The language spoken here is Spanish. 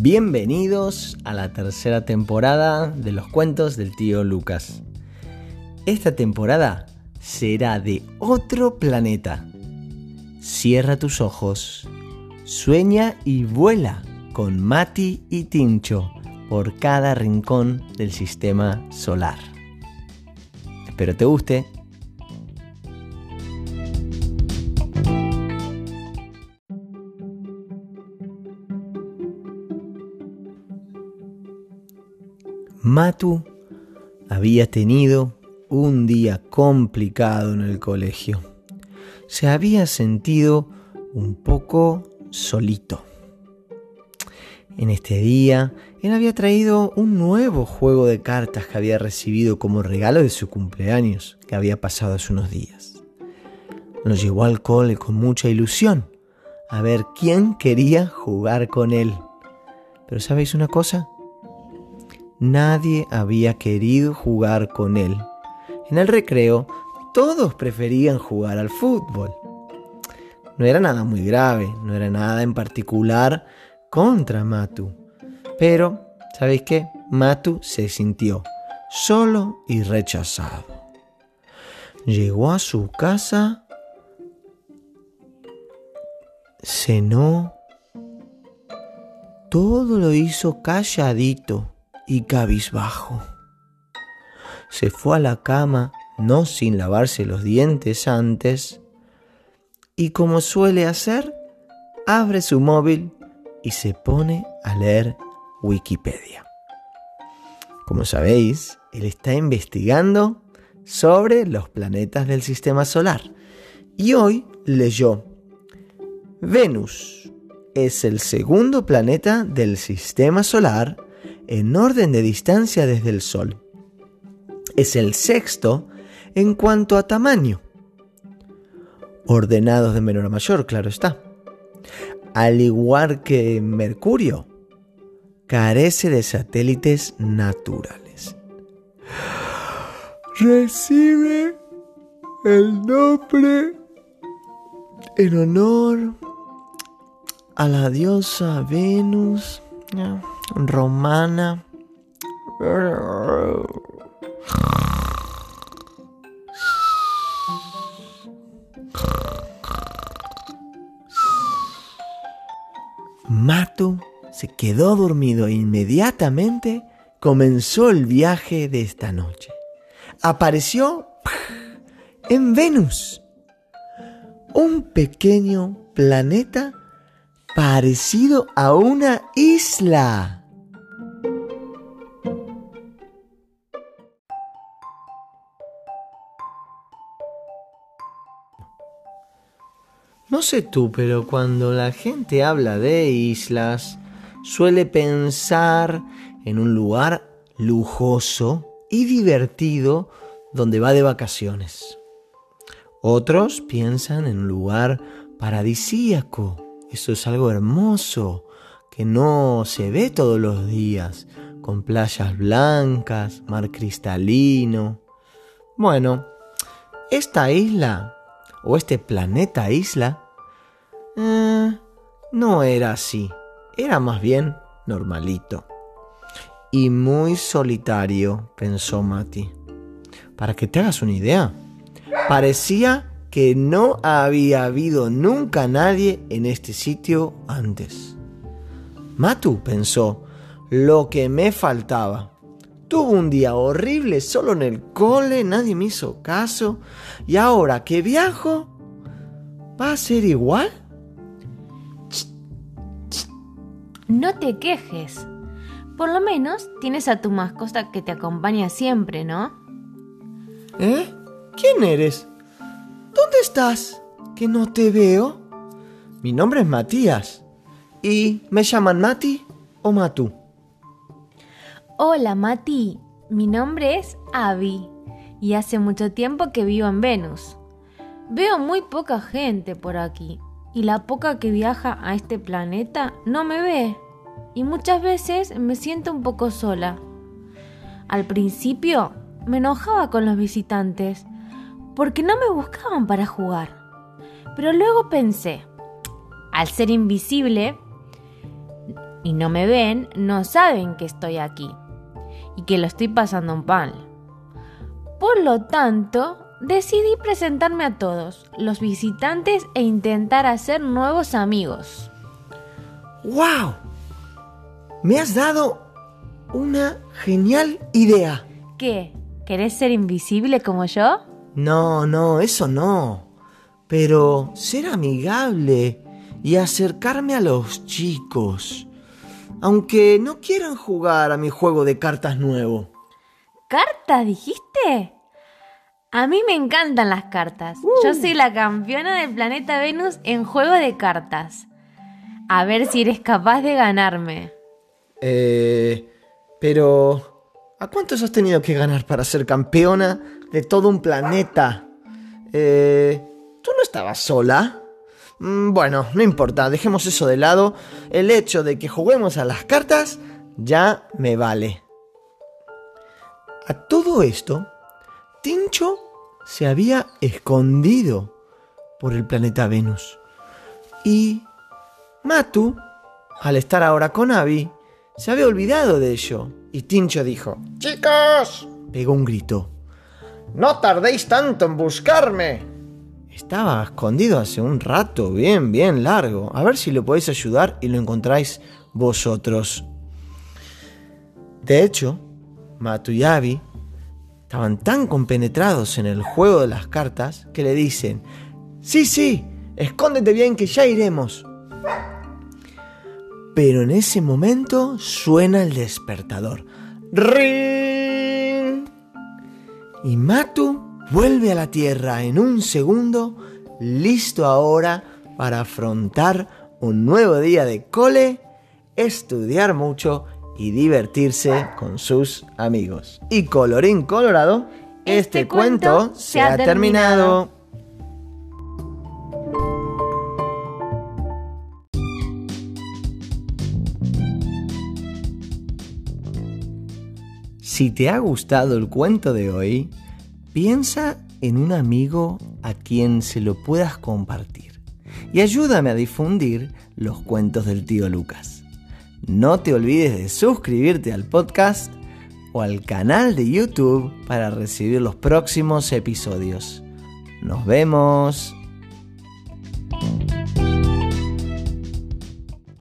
Bienvenidos a la tercera temporada de los cuentos del tío Lucas. Esta temporada será de otro planeta. Cierra tus ojos, sueña y vuela con Mati y Tincho por cada rincón del sistema solar. Espero te guste. Matu había tenido un día complicado en el colegio. Se había sentido un poco solito. En este día, él había traído un nuevo juego de cartas que había recibido como regalo de su cumpleaños, que había pasado hace unos días. Lo llevó al cole con mucha ilusión, a ver quién quería jugar con él. Pero ¿sabéis una cosa? Nadie había querido jugar con él. En el recreo, todos preferían jugar al fútbol. No era nada muy grave, no era nada en particular contra Matu. Pero, ¿sabéis qué? Matu se sintió solo y rechazado. Llegó a su casa, cenó, todo lo hizo calladito y cabizbajo. Se fue a la cama, no sin lavarse los dientes antes, y como suele hacer, abre su móvil y se pone a leer Wikipedia. Como sabéis, él está investigando sobre los planetas del sistema solar y hoy leyó Venus es el segundo planeta del sistema solar en orden de distancia desde el Sol. Es el sexto en cuanto a tamaño. Ordenados de menor a mayor, claro está. Al igual que Mercurio, carece de satélites naturales. Recibe el nombre en honor a la diosa Venus romana. Matu se quedó dormido e inmediatamente comenzó el viaje de esta noche. Apareció en Venus, un pequeño planeta parecido a una isla. No sé tú, pero cuando la gente habla de islas, suele pensar en un lugar lujoso y divertido donde va de vacaciones. Otros piensan en un lugar paradisíaco eso es algo hermoso que no se ve todos los días, con playas blancas, mar cristalino. Bueno, esta isla, o este planeta isla, eh, no era así, era más bien normalito. Y muy solitario, pensó Mati. Para que te hagas una idea, parecía que no había habido nunca nadie en este sitio antes. Matu pensó, lo que me faltaba. Tuve un día horrible solo en el cole, nadie me hizo caso, y ahora que viajo, ¿va a ser igual? No te quejes. Por lo menos tienes a tu mascota que te acompaña siempre, ¿no? ¿Eh? ¿Quién eres? ¿Dónde estás? Que no te veo. Mi nombre es Matías. ¿Y me llaman Mati o Matu? Hola Mati, mi nombre es Avi y hace mucho tiempo que vivo en Venus. Veo muy poca gente por aquí y la poca que viaja a este planeta no me ve y muchas veces me siento un poco sola. Al principio me enojaba con los visitantes porque no me buscaban para jugar. Pero luego pensé, al ser invisible y no me ven, no saben que estoy aquí y que lo estoy pasando un pan. Por lo tanto, decidí presentarme a todos los visitantes e intentar hacer nuevos amigos. ¡Wow! Me has dado una genial idea. ¿Qué? ¿Querés ser invisible como yo? No, no, eso no. Pero ser amigable y acercarme a los chicos. Aunque no quieran jugar a mi juego de cartas nuevo. ¿Cartas dijiste? A mí me encantan las cartas. Yo soy la campeona del planeta Venus en juego de cartas. A ver si eres capaz de ganarme. Eh, pero... ¿A cuántos has tenido que ganar para ser campeona de todo un planeta? Eh, ¿Tú no estabas sola? Mm, Bueno, no importa, dejemos eso de lado. El hecho de que juguemos a las cartas ya me vale. A todo esto, Tincho se había escondido por el planeta Venus. Y Matu, al estar ahora con Abby, se había olvidado de ello. Y Tincho dijo, ¡Chicos! Pegó un grito. ¡No tardéis tanto en buscarme! Estaba escondido hace un rato, bien, bien largo. A ver si lo podéis ayudar y lo encontráis vosotros. De hecho, Matu y Abby estaban tan compenetrados en el juego de las cartas que le dicen, sí, sí, escóndete bien que ya iremos. Pero en ese momento suena el despertador. ¡Ring! Y Matu vuelve a la Tierra en un segundo, listo ahora para afrontar un nuevo día de cole, estudiar mucho y divertirse con sus amigos. Y colorín colorado, este, Este cuento, cuento se ha terminado. Si te ha gustado el cuento de hoy, piensa en un amigo a quien se lo puedas compartir y ayúdame a difundir los cuentos del tío Lucas. No te olvides de suscribirte al podcast o al canal de YouTube para recibir los próximos episodios. Nos vemos.